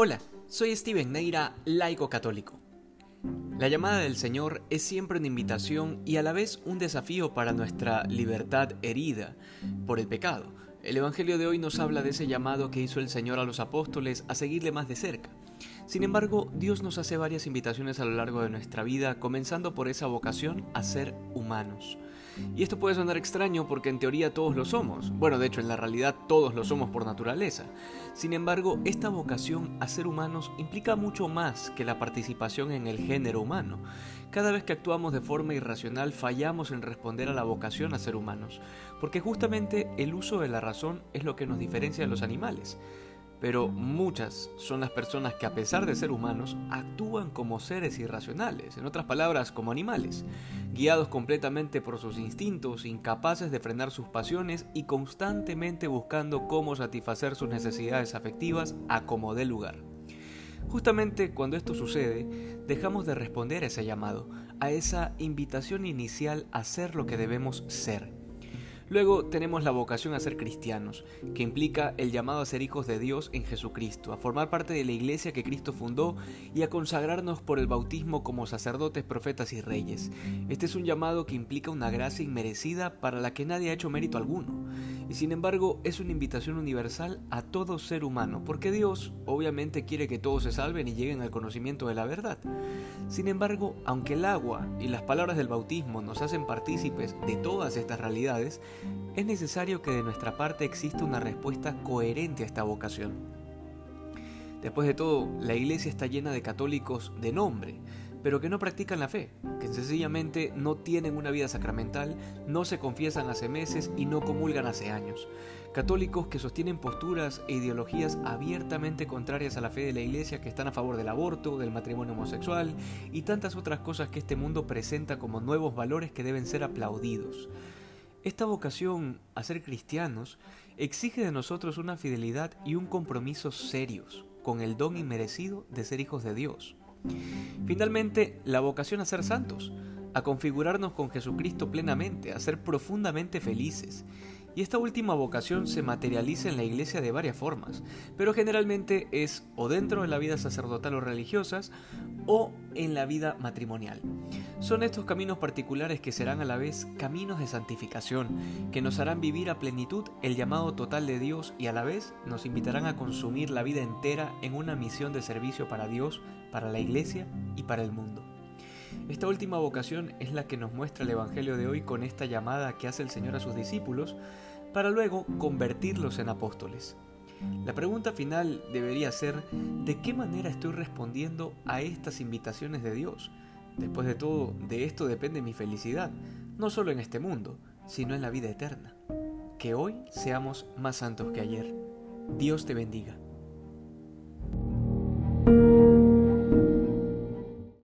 Hola, soy Steven Neira, laico católico. La llamada del Señor es siempre una invitación y a la vez un desafío para nuestra libertad herida por el pecado. El Evangelio de hoy nos habla de ese llamado que hizo el Señor a los apóstoles a seguirle más de cerca. Sin embargo, Dios nos hace varias invitaciones a lo largo de nuestra vida, comenzando por esa vocación a ser humanos. Y esto puede sonar extraño porque en teoría todos lo somos. Bueno, de hecho, en la realidad todos lo somos por naturaleza. Sin embargo, esta vocación a ser humanos implica mucho más que la participación en el género humano. Cada vez que actuamos de forma irracional fallamos en responder a la vocación a ser humanos, porque justamente el uso de la es lo que nos diferencia de los animales pero muchas son las personas que a pesar de ser humanos actúan como seres irracionales, en otras palabras, como animales, guiados completamente por sus instintos, incapaces de frenar sus pasiones y constantemente buscando cómo satisfacer sus necesidades afectivas a como dé lugar. Justamente cuando esto sucede, dejamos de responder a ese llamado, a esa invitación inicial a ser lo que debemos ser Luego tenemos la vocación a ser cristianos, que implica el llamado a ser hijos de Dios en Jesucristo, a formar parte de la iglesia que Cristo fundó y a consagrarnos por el bautismo como sacerdotes, profetas y reyes. Este es un llamado que implica una gracia inmerecida para la que nadie ha hecho mérito alguno, y sin embargo es una invitación universal a todo ser humano, porque Dios obviamente quiere que todos se salven y lleguen al conocimiento de la verdad. Sin embargo, aunque el agua y las palabras del bautismo nos hacen partícipes de todas estas realidades, es necesario que de nuestra parte exista una respuesta coherente a esta vocación. Después de todo, la iglesia está llena de católicos de nombre, pero que no practican la fe, que sencillamente no tienen una vida sacramental, no se confiesan hace meses y no comulgan hace años. Católicos que sostienen posturas e ideologías abiertamente contrarias a la fe de la Iglesia, que están a favor del aborto, del matrimonio homosexual y tantas otras cosas que este mundo presenta como nuevos valores que deben ser aplaudidos. Esta vocación a ser cristianos exige de nosotros una fidelidad y un compromiso serios con el don inmerecido de ser hijos de Dios. Finalmente, la vocación a ser santos, a configurarnos con Jesucristo plenamente, a ser profundamente felices y esta última vocación se materializa en la iglesia de varias formas, pero generalmente es o dentro de la vida sacerdotal o religiosas o en la vida matrimonial. Son estos caminos particulares que serán a la vez caminos de santificación, que nos harán vivir a plenitud el llamado total de Dios y a la vez nos invitarán a consumir la vida entera en una misión de servicio para Dios, para la iglesia y para el mundo. Esta última vocación es la que nos muestra el Evangelio de hoy con esta llamada que hace el Señor a sus discípulos para luego convertirlos en apóstoles. La pregunta final debería ser, ¿de qué manera estoy respondiendo a estas invitaciones de Dios? Después de todo, de esto depende mi felicidad, no solo en este mundo, sino en la vida eterna. Que hoy seamos más santos que ayer. Dios te bendiga.